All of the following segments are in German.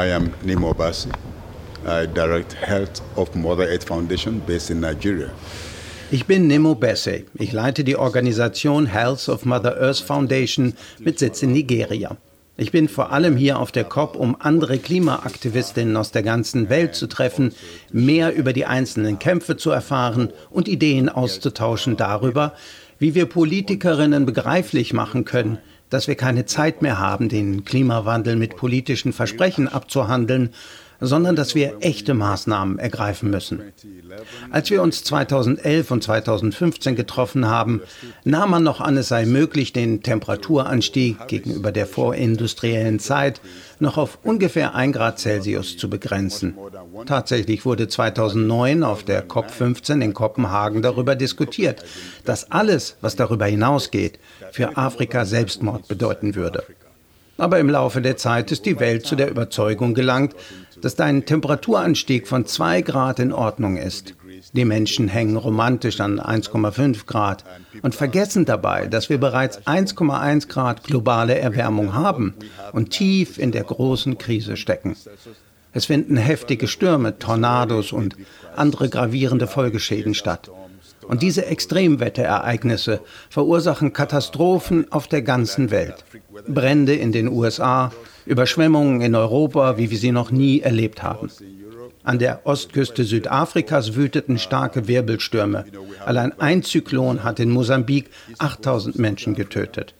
I am Nemo Basi. I direct Health of Mother Earth Foundation based in Nigeria. Ich bin Nemo Besse. Ich leite die Organisation Health of Mother Earth Foundation mit Sitz in Nigeria. Ich bin vor allem hier auf der COP, um andere Klimaaktivistinnen aus der ganzen Welt zu treffen, mehr über die einzelnen Kämpfe zu erfahren und Ideen auszutauschen darüber, wie wir Politikerinnen begreiflich machen können, dass wir keine Zeit mehr haben, den Klimawandel mit politischen Versprechen abzuhandeln, sondern dass wir echte Maßnahmen ergreifen müssen. Als wir uns 2011 und 2015 getroffen haben, nahm man noch an, es sei möglich, den Temperaturanstieg gegenüber der vorindustriellen Zeit noch auf ungefähr 1 Grad Celsius zu begrenzen. Tatsächlich wurde 2009 auf der COP15 in Kopenhagen darüber diskutiert, dass alles, was darüber hinausgeht, für Afrika Selbstmord bedeuten würde. Aber im Laufe der Zeit ist die Welt zu der Überzeugung gelangt, dass ein Temperaturanstieg von 2 Grad in Ordnung ist. Die Menschen hängen romantisch an 1,5 Grad und vergessen dabei, dass wir bereits 1,1 Grad globale Erwärmung haben und tief in der großen Krise stecken. Es finden heftige Stürme, Tornados und andere gravierende Folgeschäden statt. Und diese Extremwetterereignisse verursachen Katastrophen auf der ganzen Welt. Brände in den USA, Überschwemmungen in Europa, wie wir sie noch nie erlebt haben. An der Ostküste Südafrikas wüteten starke Wirbelstürme. Allein ein Zyklon hat in Mosambik 8000 Menschen getötet.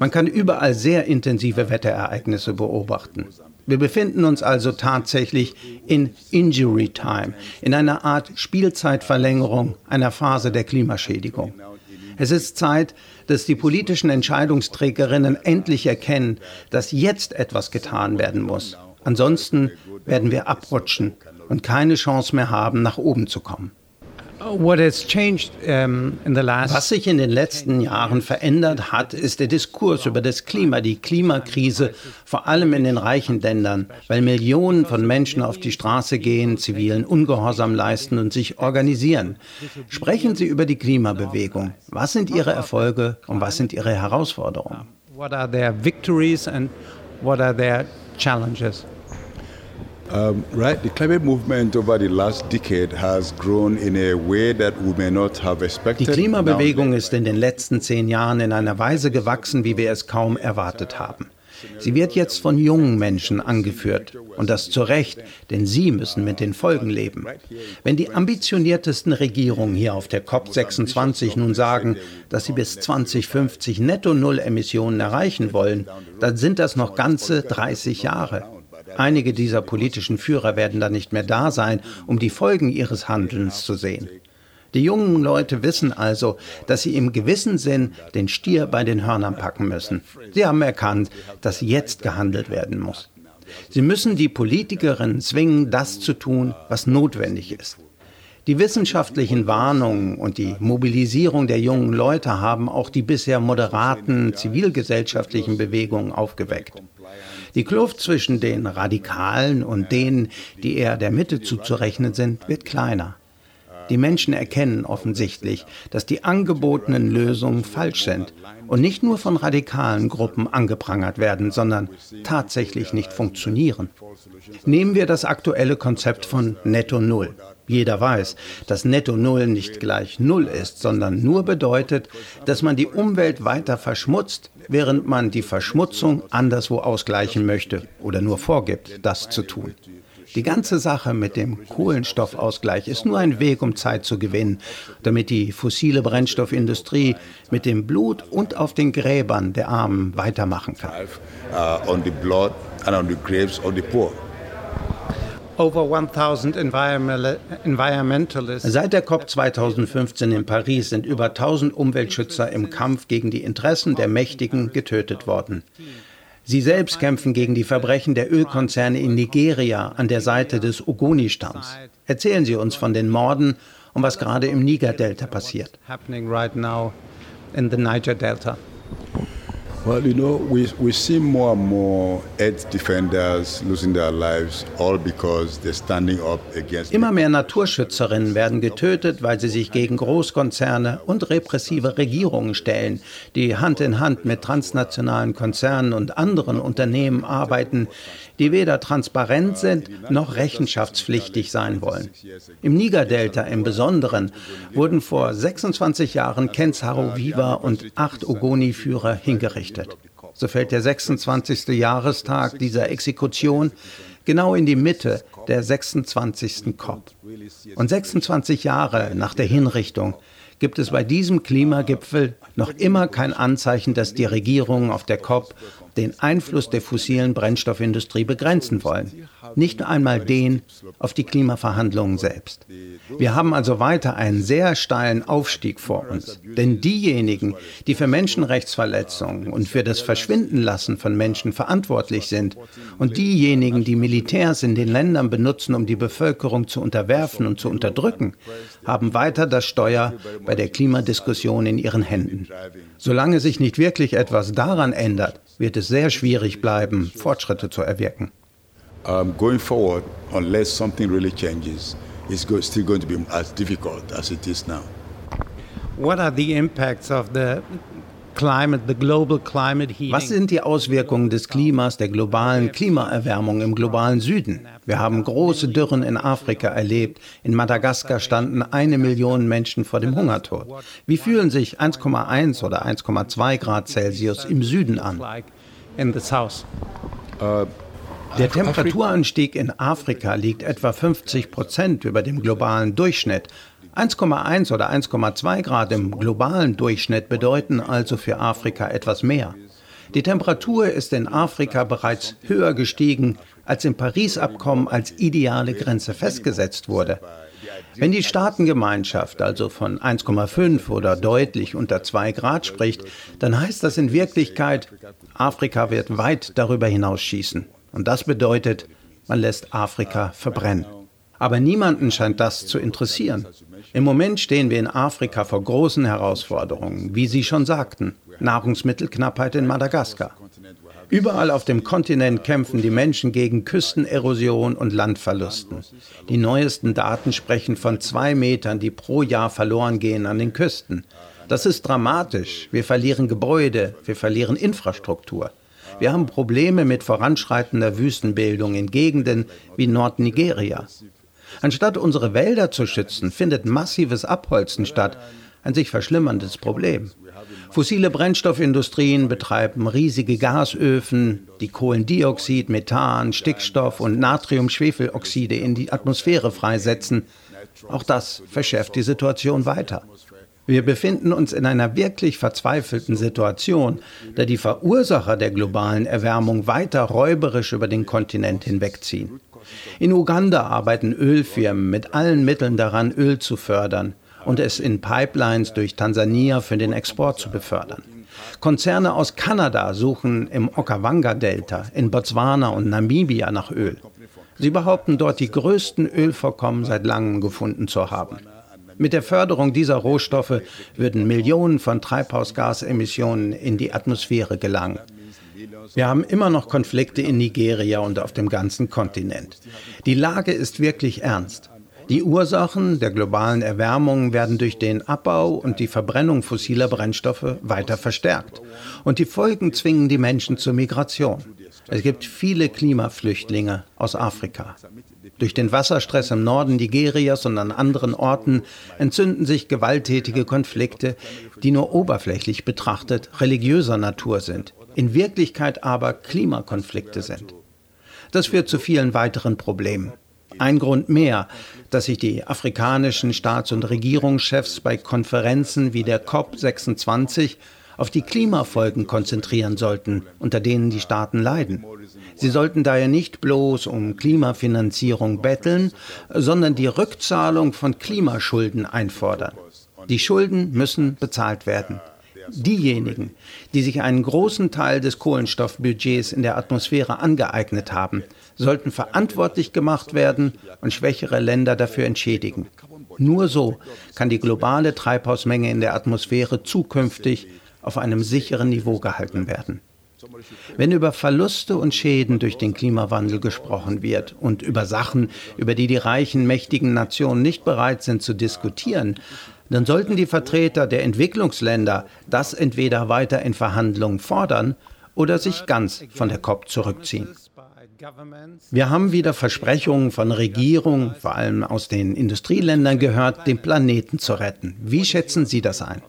Man kann überall sehr intensive Wetterereignisse beobachten. Wir befinden uns also tatsächlich in Injury Time, in einer Art Spielzeitverlängerung einer Phase der Klimaschädigung. Es ist Zeit, dass die politischen Entscheidungsträgerinnen endlich erkennen, dass jetzt etwas getan werden muss. Ansonsten werden wir abrutschen und keine Chance mehr haben, nach oben zu kommen. Was sich in den letzten Jahren verändert hat, ist der Diskurs über das Klima, die Klimakrise, vor allem in den reichen Ländern, weil Millionen von Menschen auf die Straße gehen, zivilen Ungehorsam leisten und sich organisieren. Sprechen Sie über die Klimabewegung. Was sind Ihre Erfolge und was sind Ihre Herausforderungen? What are their victories and what are their challenges? Um, right, the climate movement over the last decade has grown in a way that we may not have expected. Die Klimabewegung ist in den letzten zehn Jahren in einer Weise gewachsen, wie wir es kaum erwartet haben. Sie wird jetzt von jungen Menschen angeführt. Und das zu Recht, denn sie müssen mit den Folgen leben. Wenn die ambitioniertesten Regierungen hier auf der COP26 nun sagen, dass sie bis 2050 Netto-Null-Emissionen erreichen wollen, dann sind das noch ganze 30 Jahre. Einige dieser politischen Führer werden dann nicht mehr da sein, um die Folgen ihres Handelns zu sehen. Die jungen Leute wissen also, dass sie im gewissen Sinn den Stier bei den Hörnern packen müssen. Sie haben erkannt, dass jetzt gehandelt werden muss. Sie müssen die Politikerinnen zwingen, das zu tun, was notwendig ist. Die wissenschaftlichen Warnungen und die Mobilisierung der jungen Leute haben auch die bisher moderaten zivilgesellschaftlichen Bewegungen aufgeweckt. Die Kluft zwischen den Radikalen und denen, die eher der Mitte zuzurechnen sind, wird kleiner. Die Menschen erkennen offensichtlich, dass die angebotenen Lösungen falsch sind und nicht nur von radikalen Gruppen angeprangert werden, sondern tatsächlich nicht funktionieren. Nehmen wir das aktuelle Konzept von Netto Null. Jeder weiß, dass Netto Null nicht gleich Null ist, sondern nur bedeutet, dass man die Umwelt weiter verschmutzt, während man die Verschmutzung anderswo ausgleichen möchte oder nur vorgibt, das zu tun. Die ganze Sache mit dem Kohlenstoffausgleich ist nur ein Weg, um Zeit zu gewinnen, damit die fossile Brennstoffindustrie mit dem Blut und auf den Gräbern der Armen weitermachen kann. Seit der COP 2015 in Paris sind über 1000 Umweltschützer im Kampf gegen die Interessen der Mächtigen getötet worden. Sie selbst kämpfen gegen die Verbrechen der Ölkonzerne in Nigeria an der Seite des Ogoni-Stamms. Erzählen Sie uns von den Morden und was gerade im Niger-Delta passiert. Well, you know, we, we see more and more earth defenders losing their lives, all because they're standing up against. Immer mehr Naturschützerinnen werden getötet, weil sie sich gegen Großkonzerne und repressive Regierungen stellen, die Hand in Hand mit transnationalen Konzernen und anderen Unternehmen arbeiten, die weder transparent sind noch rechenschaftspflichtig sein wollen. Im Niger-Delta im Besonderen wurden vor 26 Jahren Ken Saro-Wiwa und acht Ogoni-Führer hingerichtet. So fällt der 26. Jahrestag dieser Exekution genau in die Mitte der 26. COP. Und 26 Jahre nach der Hinrichtung gibt es bei diesem Klimagipfel noch immer kein Anzeichen, dass die Regierungen auf der COP den Einfluss der fossilen Brennstoffindustrie begrenzen wollen. Nicht einmal den auf die Klimaverhandlungen selbst. Wir haben also weiter einen sehr steilen Aufstieg vor uns. Denn diejenigen, die für Menschenrechtsverletzungen und für das Verschwindenlassen von Menschen verantwortlich sind und diejenigen, die Militärs in den Ländern benutzen, um die Bevölkerung zu unterwerfen und zu unterdrücken, haben weiter das Steuer bei der Klimadiskussion in ihren Händen. Solange sich nicht wirklich etwas daran ändert, wird es sehr schwierig bleiben, Fortschritte zu erwirken. Um, going forward, unless something really changes, it's go still going to be as difficult as it is now. What are the impacts of the Was sind die Auswirkungen des Klimas, der globalen Klimaerwärmung im globalen Süden? Wir haben große Dürren in Afrika erlebt. In Madagaskar standen eine Million Menschen vor dem Hungertod. Wie fühlen sich 1,1 oder 1,2 Grad Celsius im Süden an? Der Temperaturanstieg in Afrika liegt etwa 50 Prozent über dem globalen Durchschnitt. 1,1 oder 1,2 Grad im globalen Durchschnitt bedeuten also für Afrika etwas mehr. Die Temperatur ist in Afrika bereits höher gestiegen, als im Paris-Abkommen als ideale Grenze festgesetzt wurde. Wenn die Staatengemeinschaft also von 1,5 oder deutlich unter 2 Grad spricht, dann heißt das in Wirklichkeit, Afrika wird weit darüber hinausschießen. Und das bedeutet, man lässt Afrika verbrennen. Aber niemanden scheint das zu interessieren. Im Moment stehen wir in Afrika vor großen Herausforderungen, wie Sie schon sagten. Nahrungsmittelknappheit in Madagaskar. Überall auf dem Kontinent kämpfen die Menschen gegen Küstenerosion und Landverlusten. Die neuesten Daten sprechen von zwei Metern, die pro Jahr verloren gehen an den Küsten. Das ist dramatisch. Wir verlieren Gebäude, wir verlieren Infrastruktur. Wir haben Probleme mit voranschreitender Wüstenbildung in Gegenden wie Nordnigeria. Anstatt unsere Wälder zu schützen, findet massives Abholzen statt, ein sich verschlimmerndes Problem. Fossile Brennstoffindustrien betreiben riesige Gasöfen, die Kohlendioxid, Methan, Stickstoff und Natriumschwefeloxide in die Atmosphäre freisetzen. Auch das verschärft die Situation weiter. Wir befinden uns in einer wirklich verzweifelten Situation, da die Verursacher der globalen Erwärmung weiter räuberisch über den Kontinent hinwegziehen. In Uganda arbeiten Ölfirmen mit allen Mitteln daran, Öl zu fördern und es in Pipelines durch Tansania für den Export zu befördern. Konzerne aus Kanada suchen im Okawanga-Delta, in Botswana und Namibia nach Öl. Sie behaupten dort die größten Ölvorkommen seit langem gefunden zu haben. Mit der Förderung dieser Rohstoffe würden Millionen von Treibhausgasemissionen in die Atmosphäre gelangen. Wir haben immer noch Konflikte in Nigeria und auf dem ganzen Kontinent. Die Lage ist wirklich ernst. Die Ursachen der globalen Erwärmung werden durch den Abbau und die Verbrennung fossiler Brennstoffe weiter verstärkt. Und die Folgen zwingen die Menschen zur Migration. Es gibt viele Klimaflüchtlinge aus Afrika. Durch den Wasserstress im Norden Nigerias und an anderen Orten entzünden sich gewalttätige Konflikte, die nur oberflächlich betrachtet religiöser Natur sind in Wirklichkeit aber Klimakonflikte sind. Das führt zu vielen weiteren Problemen. Ein Grund mehr, dass sich die afrikanischen Staats- und Regierungschefs bei Konferenzen wie der COP26 auf die Klimafolgen konzentrieren sollten, unter denen die Staaten leiden. Sie sollten daher nicht bloß um Klimafinanzierung betteln, sondern die Rückzahlung von Klimaschulden einfordern. Die Schulden müssen bezahlt werden. Diejenigen, die sich einen großen Teil des Kohlenstoffbudgets in der Atmosphäre angeeignet haben, sollten verantwortlich gemacht werden und schwächere Länder dafür entschädigen. Nur so kann die globale Treibhausmenge in der Atmosphäre zukünftig auf einem sicheren Niveau gehalten werden. Wenn über Verluste und Schäden durch den Klimawandel gesprochen wird und über Sachen, über die die reichen, mächtigen Nationen nicht bereit sind zu diskutieren, dann sollten die Vertreter der Entwicklungsländer das entweder weiter in Verhandlungen fordern oder sich ganz von der COP zurückziehen. Wir haben wieder Versprechungen von Regierungen, vor allem aus den Industrieländern gehört, den Planeten zu retten. Wie schätzen Sie das ein?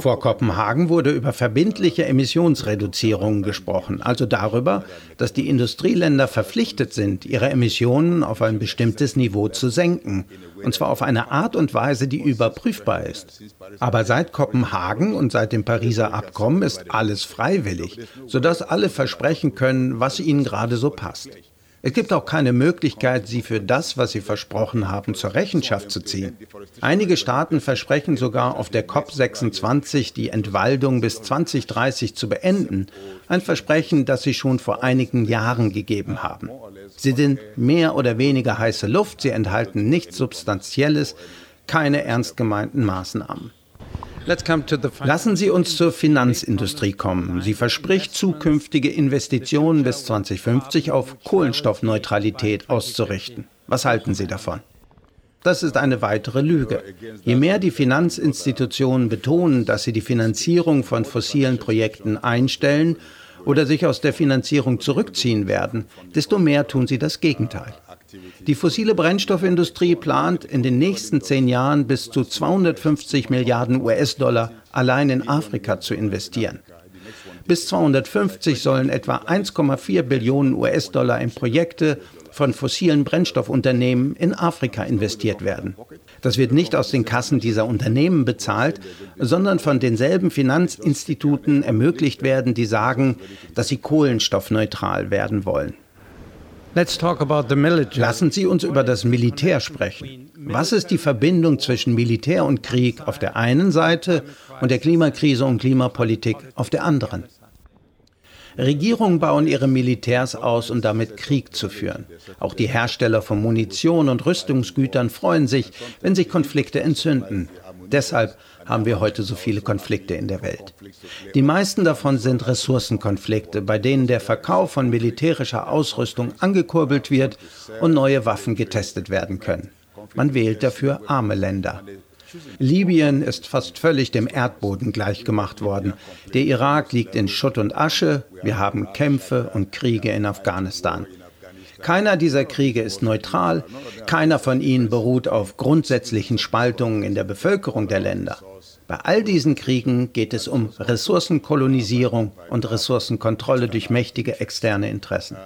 Vor Kopenhagen wurde über verbindliche Emissionsreduzierungen gesprochen, also darüber, dass die Industrieländer verpflichtet sind, ihre Emissionen auf ein bestimmtes Niveau zu senken, und zwar auf eine Art und Weise, die überprüfbar ist. Aber seit Kopenhagen und seit dem Pariser Abkommen ist alles freiwillig, sodass alle versprechen können, was ihnen gerade so passt. Es gibt auch keine Möglichkeit, sie für das, was sie versprochen haben, zur Rechenschaft zu ziehen. Einige Staaten versprechen sogar auf der COP26 die Entwaldung bis 2030 zu beenden, ein Versprechen, das sie schon vor einigen Jahren gegeben haben. Sie sind mehr oder weniger heiße Luft, sie enthalten nichts Substanzielles, keine ernst gemeinten Maßnahmen. Lassen Sie uns zur Finanzindustrie kommen. Sie verspricht, zukünftige Investitionen bis 2050 auf Kohlenstoffneutralität auszurichten. Was halten Sie davon? Das ist eine weitere Lüge. Je mehr die Finanzinstitutionen betonen, dass sie die Finanzierung von fossilen Projekten einstellen oder sich aus der Finanzierung zurückziehen werden, desto mehr tun sie das Gegenteil. Die fossile Brennstoffindustrie plant in den nächsten zehn Jahren bis zu 250 Milliarden US-Dollar allein in Afrika zu investieren. Bis 250 sollen etwa 1,4 Billionen US-Dollar in Projekte von fossilen Brennstoffunternehmen in Afrika investiert werden. Das wird nicht aus den Kassen dieser Unternehmen bezahlt, sondern von denselben Finanzinstituten ermöglicht werden, die sagen, dass sie kohlenstoffneutral werden wollen. Lassen Sie uns über das Militär sprechen. Was ist die Verbindung zwischen Militär und Krieg auf der einen Seite und der Klimakrise und Klimapolitik auf der anderen? Regierungen bauen ihre Militärs aus, um damit Krieg zu führen. Auch die Hersteller von Munition und Rüstungsgütern freuen sich, wenn sich Konflikte entzünden. Deshalb haben wir heute so viele Konflikte in der Welt. Die meisten davon sind Ressourcenkonflikte, bei denen der Verkauf von militärischer Ausrüstung angekurbelt wird und neue Waffen getestet werden können. Man wählt dafür arme Länder. Libyen ist fast völlig dem Erdboden gleichgemacht worden. Der Irak liegt in Schutt und Asche. Wir haben Kämpfe und Kriege in Afghanistan. Keiner dieser Kriege ist neutral, keiner von ihnen beruht auf grundsätzlichen Spaltungen in der Bevölkerung der Länder. Bei all diesen Kriegen geht es um Ressourcenkolonisierung und Ressourcenkontrolle durch mächtige externe Interessen.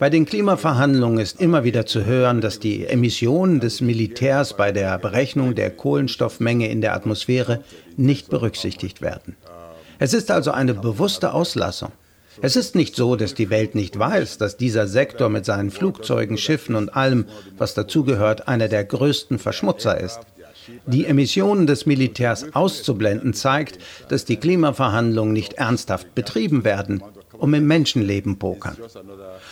Bei den Klimaverhandlungen ist immer wieder zu hören, dass die Emissionen des Militärs bei der Berechnung der Kohlenstoffmenge in der Atmosphäre nicht berücksichtigt werden. Es ist also eine bewusste Auslassung. Es ist nicht so, dass die Welt nicht weiß, dass dieser Sektor mit seinen Flugzeugen, Schiffen und allem, was dazugehört, einer der größten Verschmutzer ist. Die Emissionen des Militärs auszublenden zeigt, dass die Klimaverhandlungen nicht ernsthaft betrieben werden um im Menschenleben pokern.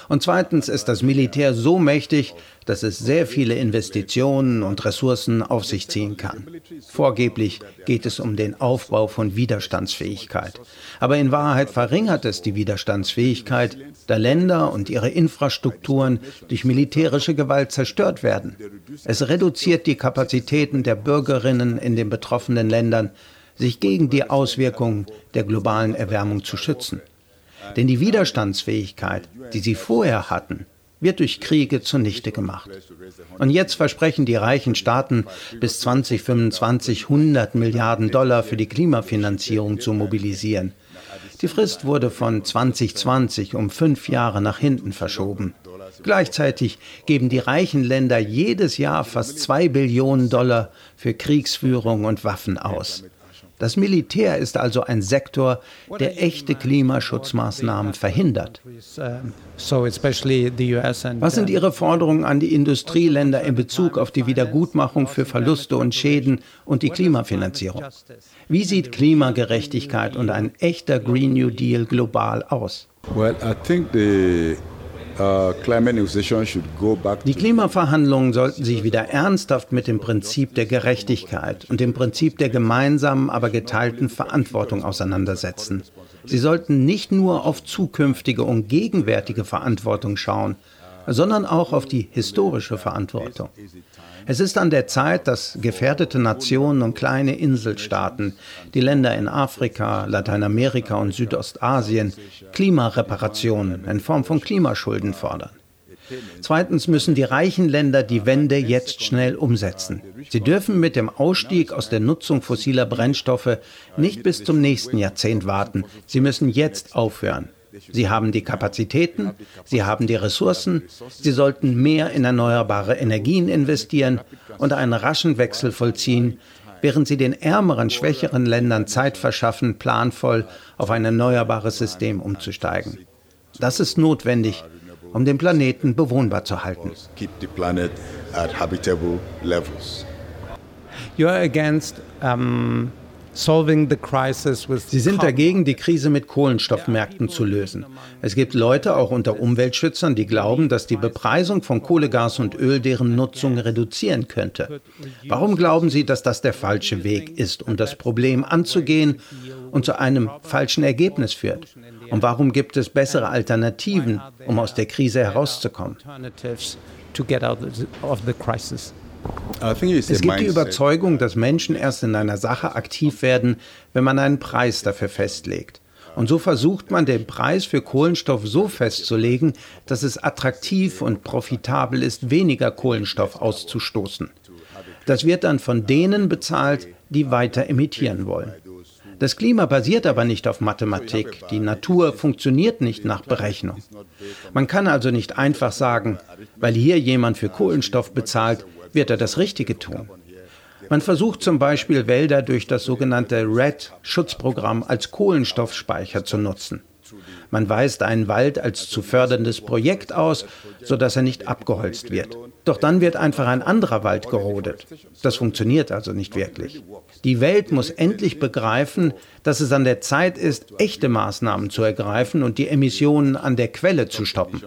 Und zweitens ist das Militär so mächtig, dass es sehr viele Investitionen und Ressourcen auf sich ziehen kann. Vorgeblich geht es um den Aufbau von Widerstandsfähigkeit. Aber in Wahrheit verringert es die Widerstandsfähigkeit, da Länder und ihre Infrastrukturen durch militärische Gewalt zerstört werden. Es reduziert die Kapazitäten der Bürgerinnen in den betroffenen Ländern, sich gegen die Auswirkungen der globalen Erwärmung zu schützen. Denn die Widerstandsfähigkeit, die sie vorher hatten, wird durch Kriege zunichte gemacht. Und jetzt versprechen die reichen Staaten bis 2025 100 Milliarden Dollar für die Klimafinanzierung zu mobilisieren. Die Frist wurde von 2020 um fünf Jahre nach hinten verschoben. Gleichzeitig geben die reichen Länder jedes Jahr fast zwei Billionen Dollar für Kriegsführung und Waffen aus. Das Militär ist also ein Sektor, der echte Klimaschutzmaßnahmen verhindert. Was sind Ihre Forderungen an die Industrieländer in Bezug auf die Wiedergutmachung für Verluste und Schäden und die Klimafinanzierung? Wie sieht Klimagerechtigkeit und ein echter Green New Deal global aus? Well, I think the Uh, die Klimaverhandlungen sollten sich wieder ernsthaft mit dem Prinzip der Gerechtigkeit und dem Prinzip der gemeinsamen, aber geteilten Verantwortung auseinandersetzen. Sie sollten nicht nur auf zukünftige und gegenwärtige Verantwortung schauen, sondern auch auf die historische Verantwortung. Es ist an der Zeit, dass gefährdete Nationen und kleine Inselstaaten, die Länder in Afrika, Lateinamerika und Südostasien, Klimareparationen in Form von Klimaschulden fordern. Zweitens müssen die reichen Länder die Wende jetzt schnell umsetzen. Sie dürfen mit dem Ausstieg aus der Nutzung fossiler Brennstoffe nicht bis zum nächsten Jahrzehnt warten. Sie müssen jetzt aufhören. Sie haben die Kapazitäten, sie haben die Ressourcen, sie sollten mehr in erneuerbare Energien investieren und einen raschen Wechsel vollziehen, während sie den ärmeren, schwächeren Ländern Zeit verschaffen, planvoll auf ein erneuerbares System umzusteigen. Das ist notwendig, um den Planeten bewohnbar zu halten. You're against um Sie sind dagegen, die Krise mit Kohlenstoffmärkten zu lösen. Es gibt Leute, auch unter Umweltschützern, die glauben, dass die Bepreisung von Kohle, Gas und Öl deren Nutzung reduzieren könnte. Warum glauben Sie, dass das der falsche Weg ist, um das Problem anzugehen und zu einem falschen Ergebnis führt? Und warum gibt es bessere Alternativen, um aus der Krise herauszukommen? Es gibt die Überzeugung, dass Menschen erst in einer Sache aktiv werden, wenn man einen Preis dafür festlegt. Und so versucht man, den Preis für Kohlenstoff so festzulegen, dass es attraktiv und profitabel ist, weniger Kohlenstoff auszustoßen. Das wird dann von denen bezahlt, die weiter emittieren wollen. Das Klima basiert aber nicht auf Mathematik. Die Natur funktioniert nicht nach Berechnung. Man kann also nicht einfach sagen, weil hier jemand für Kohlenstoff bezahlt, wird er das Richtige tun. Man versucht zum Beispiel Wälder durch das sogenannte RED-Schutzprogramm als Kohlenstoffspeicher zu nutzen. Man weist einen Wald als zu förderndes Projekt aus, sodass er nicht abgeholzt wird. Doch dann wird einfach ein anderer Wald gerodet. Das funktioniert also nicht wirklich. Die Welt muss endlich begreifen, dass es an der Zeit ist, echte Maßnahmen zu ergreifen und die Emissionen an der Quelle zu stoppen.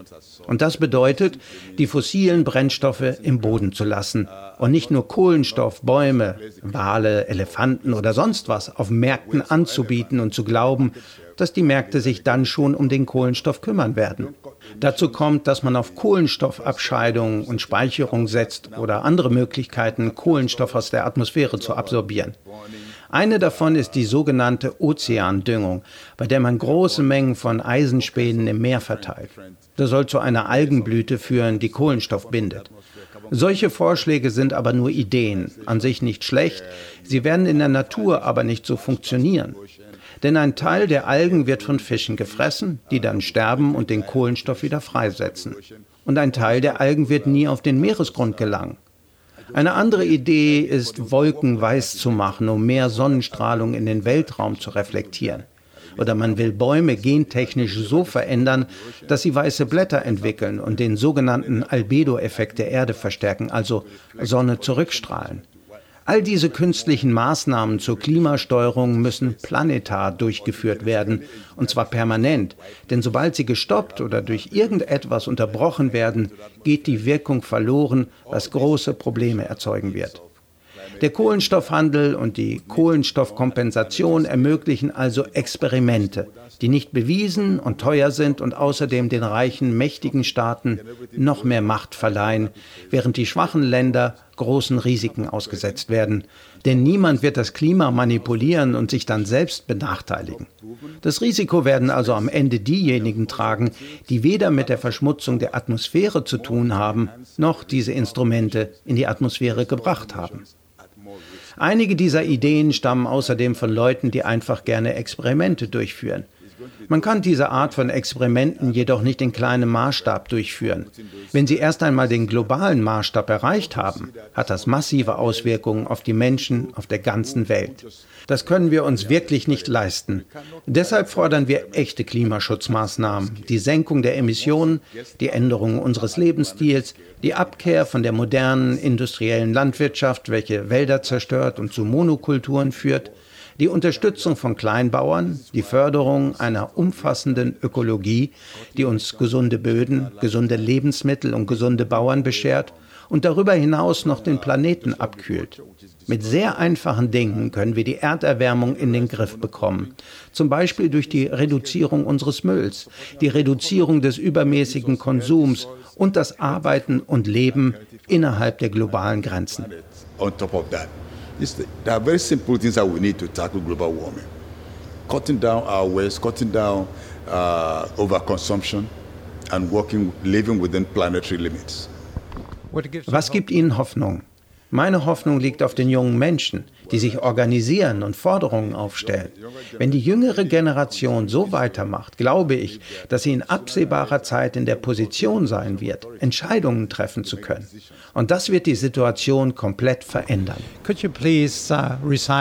Und das bedeutet, die fossilen Brennstoffe im Boden zu lassen und nicht nur Kohlenstoff, Bäume, Wale, Elefanten oder sonst was auf Märkten anzubieten und zu glauben, dass die Märkte sich dann schon um den Kohlenstoff kümmern werden. Dazu kommt, dass man auf Kohlenstoffabscheidung und Speicherung setzt oder andere Möglichkeiten, Kohlenstoff aus der Atmosphäre zu absorbieren. Eine davon ist die sogenannte Ozeandüngung, bei der man große Mengen von Eisenspänen im Meer verteilt. Das soll zu einer Algenblüte führen, die Kohlenstoff bindet. Solche Vorschläge sind aber nur Ideen, an sich nicht schlecht, sie werden in der Natur aber nicht so funktionieren. Denn ein Teil der Algen wird von Fischen gefressen, die dann sterben und den Kohlenstoff wieder freisetzen. Und ein Teil der Algen wird nie auf den Meeresgrund gelangen. Eine andere Idee ist, Wolken weiß zu machen, um mehr Sonnenstrahlung in den Weltraum zu reflektieren. Oder man will Bäume gentechnisch so verändern, dass sie weiße Blätter entwickeln und den sogenannten Albedo-Effekt der Erde verstärken, also Sonne zurückstrahlen. All diese künstlichen Maßnahmen zur Klimasteuerung müssen planetar durchgeführt werden, und zwar permanent. Denn sobald sie gestoppt oder durch irgendetwas unterbrochen werden, geht die Wirkung verloren, was große Probleme erzeugen wird. Der Kohlenstoffhandel und die Kohlenstoffkompensation ermöglichen also Experimente, die nicht bewiesen und teuer sind und außerdem den reichen, mächtigen Staaten noch mehr Macht verleihen, während die schwachen Länder großen Risiken ausgesetzt werden. Denn niemand wird das Klima manipulieren und sich dann selbst benachteiligen. Das Risiko werden also am Ende diejenigen tragen, die weder mit der Verschmutzung der Atmosphäre zu tun haben, noch diese Instrumente in die Atmosphäre gebracht haben. Einige dieser Ideen stammen außerdem von Leuten, die einfach gerne Experimente durchführen. Man kann diese Art von Experimenten jedoch nicht in kleinem Maßstab durchführen. Wenn sie erst einmal den globalen Maßstab erreicht haben, hat das massive Auswirkungen auf die Menschen auf der ganzen Welt. Das können wir uns wirklich nicht leisten. Deshalb fordern wir echte Klimaschutzmaßnahmen, die Senkung der Emissionen, die Änderung unseres Lebensstils, die Abkehr von der modernen industriellen Landwirtschaft, welche Wälder zerstört und zu Monokulturen führt, Die Unterstützung von Kleinbauern, die Förderung einer umfassenden Ökologie, die uns gesunde Böden, gesunde Lebensmittel und gesunde Bauern beschert und darüber hinaus noch den Planeten abkühlt. Mit sehr einfachen Dingen können wir die Erderwärmung in den Griff bekommen. Zum Beispiel durch die Reduzierung unseres Mülls, die Reduzierung des übermäßigen Konsums und das Arbeiten und Leben innerhalb der globalen Grenzen. On top of that, there are very simple things that we need to tackle global warming. Cutting down our waste, cutting down uh, overconsumption and working, living within planetary limits. Was gibt Ihnen Hoffnung? Meine Hoffnung liegt auf den jungen Menschen, die sich organisieren und Forderungen aufstellen. Wenn die jüngere Generation so weitermacht, glaube ich, dass sie in absehbarer Zeit in der Position sein wird, Entscheidungen treffen zu können. Und das wird die Situation komplett verändern. Uh,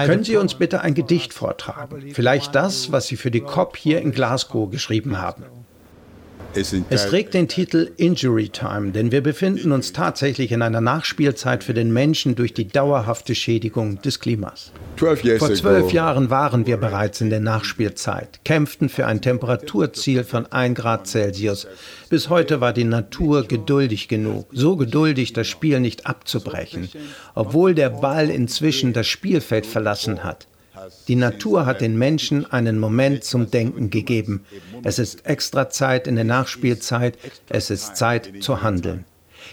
können Sie uns bitte ein Gedicht vortragen? Vielleicht das, was Sie für die COP hier in Glasgow geschrieben haben. Es trägt den Titel Injury Time, denn wir befinden uns tatsächlich in einer Nachspielzeit für den Menschen durch die dauerhafte Schädigung des Klimas. Vor zwölf Jahren waren wir bereits in der Nachspielzeit, kämpften für ein Temperaturziel von 1 Grad Celsius. Bis heute war die Natur geduldig genug, so geduldig, das Spiel nicht abzubrechen, obwohl der Ball inzwischen das Spielfeld verlassen hat. Die Natur hat den Menschen einen Moment zum Denken gegeben. Es ist extra Zeit in der Nachspielzeit. Es ist Zeit zu handeln.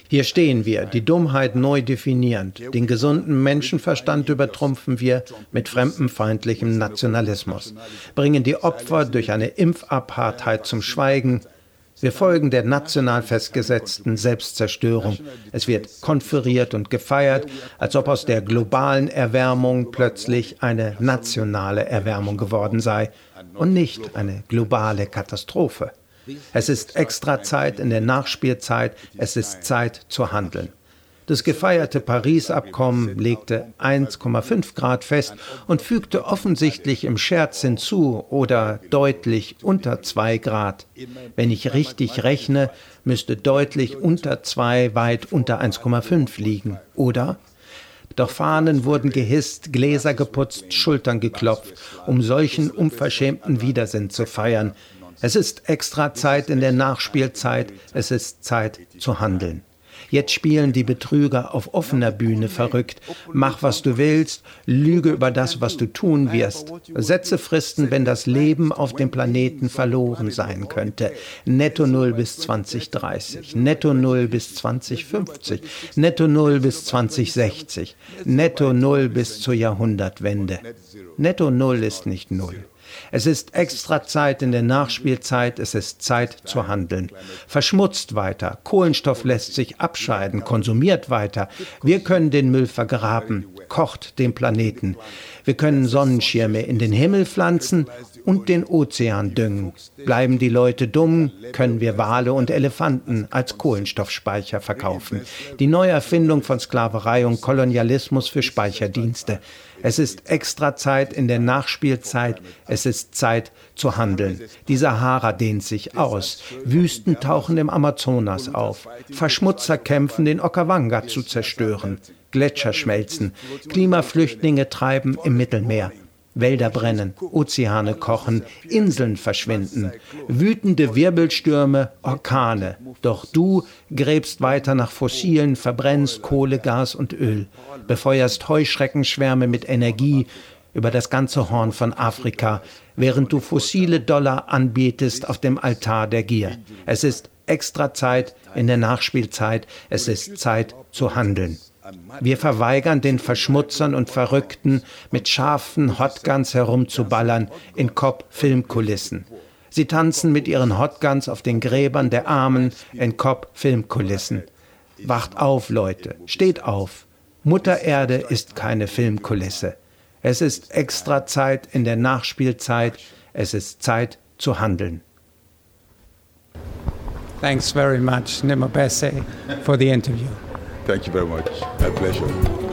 Hier stehen wir, die Dummheit neu definierend. Den gesunden Menschenverstand übertrumpfen wir mit fremdenfeindlichem Nationalismus, bringen die Opfer durch eine Impfapartheit zum Schweigen, wir folgen der national festgesetzten Selbstzerstörung. Es wird konferiert und gefeiert, als ob aus der globalen Erwärmung plötzlich eine nationale Erwärmung geworden sei und nicht eine globale Katastrophe. Es ist extra Zeit in der Nachspielzeit, es ist Zeit zu handeln. Das gefeierte Paris-Abkommen legte 1,5 Grad fest und fügte offensichtlich im Scherz hinzu oder deutlich unter 2 Grad. Wenn ich richtig rechne, müsste deutlich unter 2 weit unter 1,5 liegen, oder? Doch Fahnen wurden gehisst, Gläser geputzt, Schultern geklopft, um solchen unverschämten Widersinn zu feiern. Es ist extra Zeit in der Nachspielzeit, es ist Zeit zu handeln. Jetzt spielen die Betrüger auf offener Bühne verrückt. Mach, was du willst, lüge über das, was du tun wirst. Setze Fristen, wenn das Leben auf dem Planeten verloren sein könnte. Netto Null bis 2030, Netto Null bis 2050, Netto Null bis 2060, Netto Null bis zur Jahrhundertwende. Netto Null ist nicht Null. Es ist extra Zeit in der Nachspielzeit, es ist Zeit zu handeln. Verschmutzt weiter, Kohlenstoff lässt sich abscheiden, konsumiert weiter. Wir können den Müll vergraben, kocht den Planeten. Wir können Sonnenschirme in den Himmel pflanzen und den Ozean düngen. Bleiben die Leute dumm, können wir Wale und Elefanten als Kohlenstoffspeicher verkaufen. Die Neuerfindung von Sklaverei und Kolonialismus für Speicherdienste. Es ist extra Zeit in der Nachspielzeit. Es ist Zeit zu handeln. Die Sahara dehnt sich aus. Wüsten tauchen im Amazonas auf. Verschmutzer kämpfen, den Okawanga zu zerstören. Gletscher schmelzen. Klimaflüchtlinge treiben im Mittelmeer. Wälder brennen, Ozeane kochen, Inseln verschwinden, wütende Wirbelstürme, Orkane. Doch du gräbst weiter nach Fossilen, verbrennst Kohle, Gas und Öl, befeuerst Heuschreckenschwärme mit Energie über das ganze Horn von Afrika, während du fossile Dollar anbietest auf dem Altar der Gier. Es ist extra Zeit in der Nachspielzeit, es ist Zeit zu handeln. Wir verweigern den Verschmutzern und Verrückten, mit scharfen Hotguns herumzuballern in Cop-Filmkulissen. Sie tanzen mit ihren Hotguns auf den Gräbern der Armen in Cop-Filmkulissen. Wacht auf, Leute, steht auf. Mutter Erde ist keine Filmkulisse. Es ist extra Zeit in der Nachspielzeit. Es ist Zeit zu handeln. Thanks very much, Nimobese, for the interview. Thank you very much. My pleasure.